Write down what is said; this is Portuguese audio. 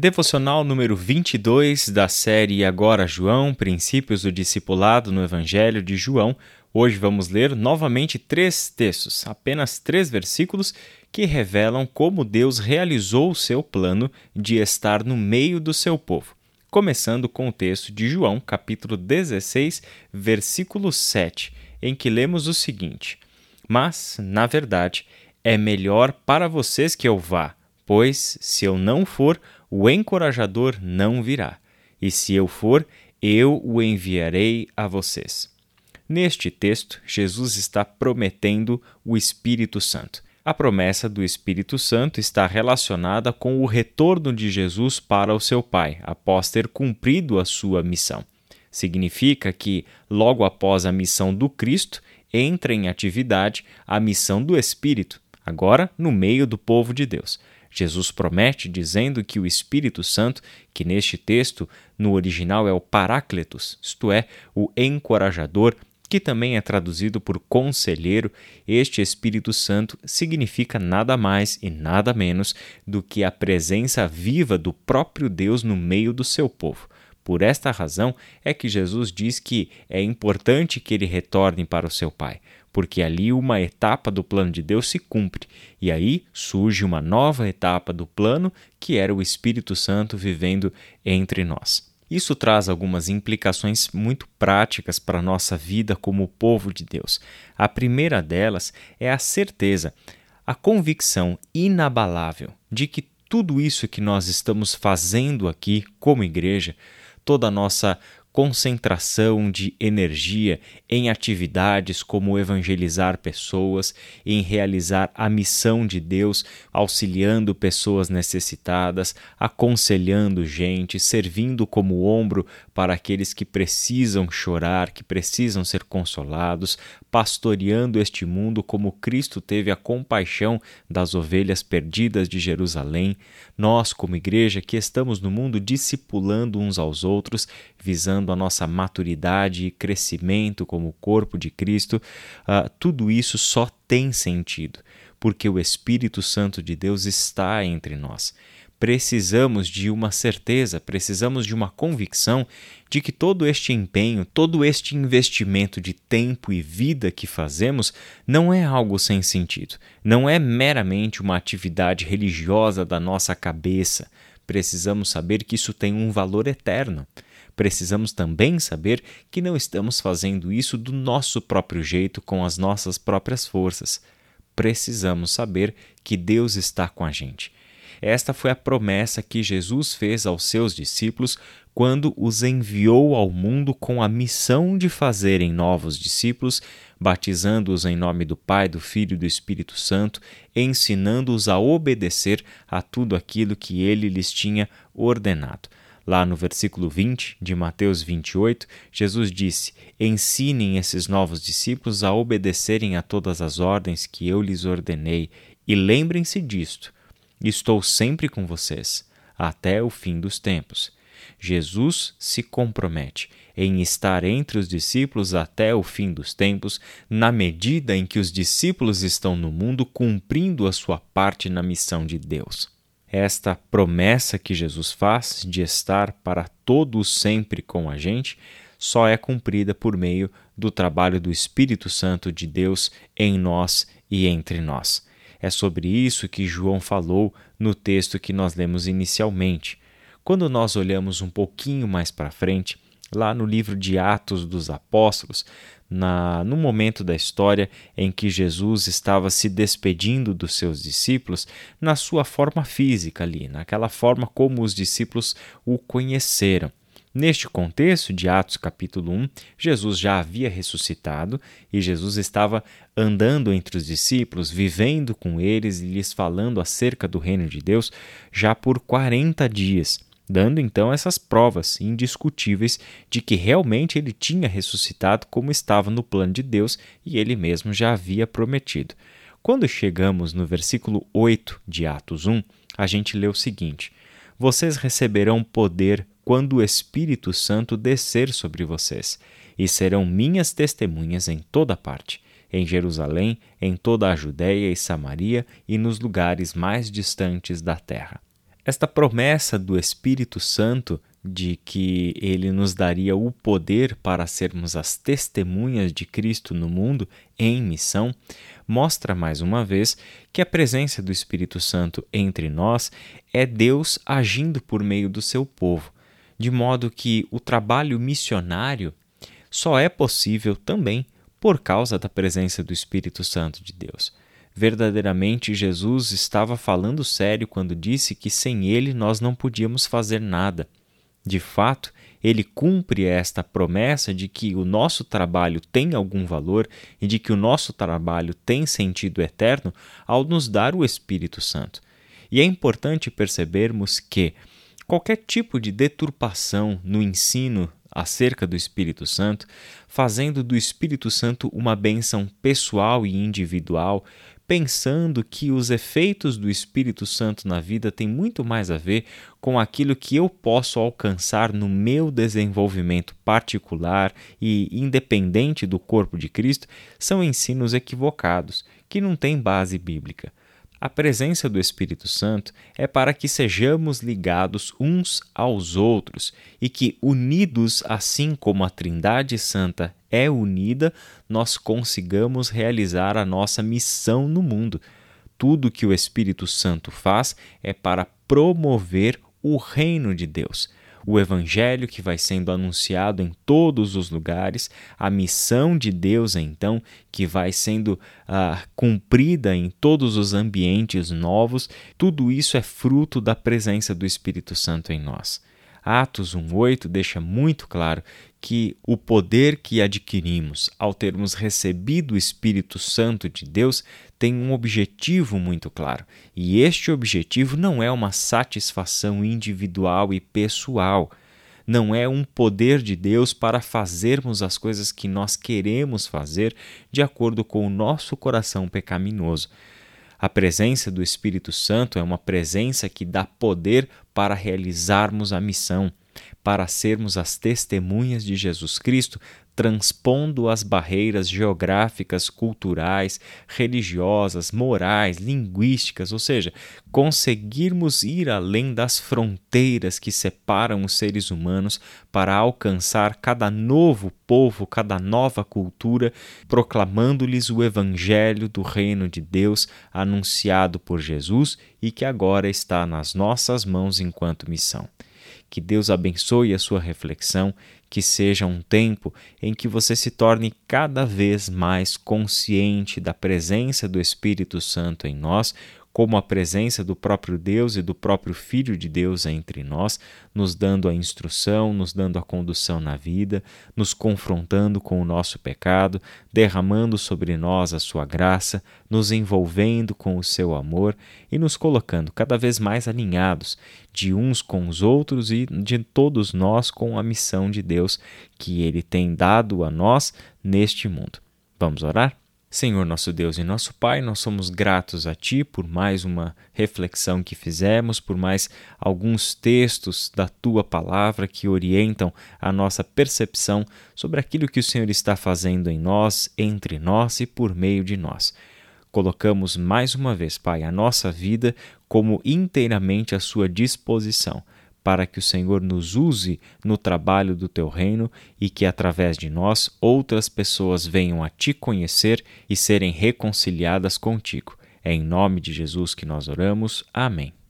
Devocional número 22 da série Agora João, Princípios do Discipulado no Evangelho de João. Hoje vamos ler novamente três textos, apenas três versículos que revelam como Deus realizou o seu plano de estar no meio do seu povo. Começando com o texto de João, capítulo 16, versículo 7, em que lemos o seguinte: Mas, na verdade, é melhor para vocês que eu vá, pois, se eu não for, o encorajador não virá, e se eu for, eu o enviarei a vocês. Neste texto, Jesus está prometendo o Espírito Santo. A promessa do Espírito Santo está relacionada com o retorno de Jesus para o seu Pai, após ter cumprido a sua missão. Significa que, logo após a missão do Cristo, entra em atividade a missão do Espírito, agora no meio do povo de Deus. Jesus promete dizendo que o Espírito Santo, que neste texto no original é o Paráclitos, isto é, o encorajador, que também é traduzido por conselheiro, este Espírito Santo significa nada mais e nada menos do que a presença viva do próprio Deus no meio do seu povo. Por esta razão é que Jesus diz que é importante que ele retorne para o seu Pai, porque ali uma etapa do plano de Deus se cumpre, e aí surge uma nova etapa do plano, que era o Espírito Santo vivendo entre nós. Isso traz algumas implicações muito práticas para a nossa vida como povo de Deus. A primeira delas é a certeza, a convicção inabalável de que tudo isso que nós estamos fazendo aqui como igreja toda a nossa concentração de energia em atividades como evangelizar pessoas, em realizar a missão de Deus, auxiliando pessoas necessitadas, aconselhando gente, servindo como ombro para aqueles que precisam chorar, que precisam ser consolados, pastoreando este mundo como Cristo teve a compaixão das ovelhas perdidas de Jerusalém. Nós, como igreja que estamos no mundo discipulando uns aos outros, visando a nossa maturidade e crescimento como corpo de Cristo, uh, tudo isso só tem sentido, porque o Espírito Santo de Deus está entre nós. Precisamos de uma certeza, precisamos de uma convicção de que todo este empenho, todo este investimento de tempo e vida que fazemos não é algo sem sentido, não é meramente uma atividade religiosa da nossa cabeça. Precisamos saber que isso tem um valor eterno precisamos também saber que não estamos fazendo isso do nosso próprio jeito, com as nossas próprias forças. Precisamos saber que Deus está com a gente. Esta foi a promessa que Jesus fez aos seus discípulos quando os enviou ao mundo com a missão de fazerem novos discípulos, batizando-os em nome do Pai, do Filho e do Espírito Santo, ensinando-os a obedecer a tudo aquilo que ele lhes tinha ordenado. Lá no versículo 20 de Mateus 28, Jesus disse: Ensinem esses novos discípulos a obedecerem a todas as ordens que eu lhes ordenei, e lembrem-se disto: estou sempre com vocês, até o fim dos tempos. Jesus se compromete em estar entre os discípulos até o fim dos tempos, na medida em que os discípulos estão no mundo cumprindo a sua parte na missão de Deus. Esta promessa que Jesus faz de estar para todos sempre com a gente só é cumprida por meio do trabalho do Espírito Santo de Deus em nós e entre nós. É sobre isso que João falou no texto que nós lemos inicialmente. Quando nós olhamos um pouquinho mais para frente, lá no livro de Atos dos Apóstolos, na, no momento da história em que Jesus estava se despedindo dos seus discípulos, na sua forma física ali, naquela forma como os discípulos o conheceram. Neste contexto de Atos capítulo 1, Jesus já havia ressuscitado e Jesus estava andando entre os discípulos, vivendo com eles e lhes falando acerca do reino de Deus já por 40 dias dando então essas provas indiscutíveis de que realmente ele tinha ressuscitado como estava no plano de Deus e ele mesmo já havia prometido. Quando chegamos no versículo 8 de Atos 1, a gente lê o seguinte: Vocês receberão poder quando o Espírito Santo descer sobre vocês, e serão minhas testemunhas em toda parte, em Jerusalém, em toda a Judéia e Samaria e nos lugares mais distantes da terra. Esta promessa do Espírito Santo de que ele nos daria o poder para sermos as testemunhas de Cristo no mundo em missão, mostra mais uma vez que a presença do Espírito Santo entre nós é Deus agindo por meio do seu povo, de modo que o trabalho missionário só é possível também por causa da presença do Espírito Santo de Deus. Verdadeiramente, Jesus estava falando sério quando disse que sem ele nós não podíamos fazer nada. De fato, ele cumpre esta promessa de que o nosso trabalho tem algum valor e de que o nosso trabalho tem sentido eterno ao nos dar o Espírito Santo. E é importante percebermos que qualquer tipo de deturpação no ensino acerca do Espírito Santo, fazendo do Espírito Santo uma bênção pessoal e individual, pensando que os efeitos do Espírito Santo na vida têm muito mais a ver com aquilo que eu posso alcançar no meu desenvolvimento particular e independente do corpo de Cristo, são ensinos equivocados, que não têm base bíblica. A presença do Espírito Santo é para que sejamos ligados uns aos outros e que, unidos assim como a Trindade Santa é unida, nós consigamos realizar a nossa missão no mundo. Tudo que o Espírito Santo faz é para promover o reino de Deus o evangelho que vai sendo anunciado em todos os lugares, a missão de Deus, então, que vai sendo uh, cumprida em todos os ambientes novos, tudo isso é fruto da presença do Espírito Santo em nós. Atos 1:8 deixa muito claro que o poder que adquirimos ao termos recebido o Espírito Santo de Deus tem um objetivo muito claro. E este objetivo não é uma satisfação individual e pessoal, não é um poder de Deus para fazermos as coisas que nós queremos fazer de acordo com o nosso coração pecaminoso. A presença do Espírito Santo é uma presença que dá poder para realizarmos a missão para sermos as testemunhas de Jesus Cristo, transpondo as barreiras geográficas, culturais, religiosas, morais, linguísticas, ou seja, conseguirmos ir além das fronteiras que separam os seres humanos para alcançar cada novo povo, cada nova cultura, proclamando-lhes o evangelho do reino de Deus anunciado por Jesus e que agora está nas nossas mãos enquanto missão. Que Deus abençoe a sua reflexão, que seja um tempo em que você se torne cada vez mais consciente da presença do Espírito Santo em nós, como a presença do próprio Deus e do próprio Filho de Deus entre nós, nos dando a instrução, nos dando a condução na vida, nos confrontando com o nosso pecado, derramando sobre nós a sua graça, nos envolvendo com o seu amor e nos colocando cada vez mais alinhados de uns com os outros e de todos nós com a missão de Deus que ele tem dado a nós neste mundo. Vamos orar? Senhor nosso Deus e nosso Pai, nós somos gratos a Ti por mais uma reflexão que fizemos, por mais alguns textos da Tua palavra que orientam a nossa percepção sobre aquilo que o Senhor está fazendo em nós, entre nós e por meio de nós. Colocamos mais uma vez, Pai, a nossa vida como inteiramente à Sua disposição para que o Senhor nos use no trabalho do teu reino e que através de nós outras pessoas venham a te conhecer e serem reconciliadas contigo. É em nome de Jesus que nós oramos. Amém.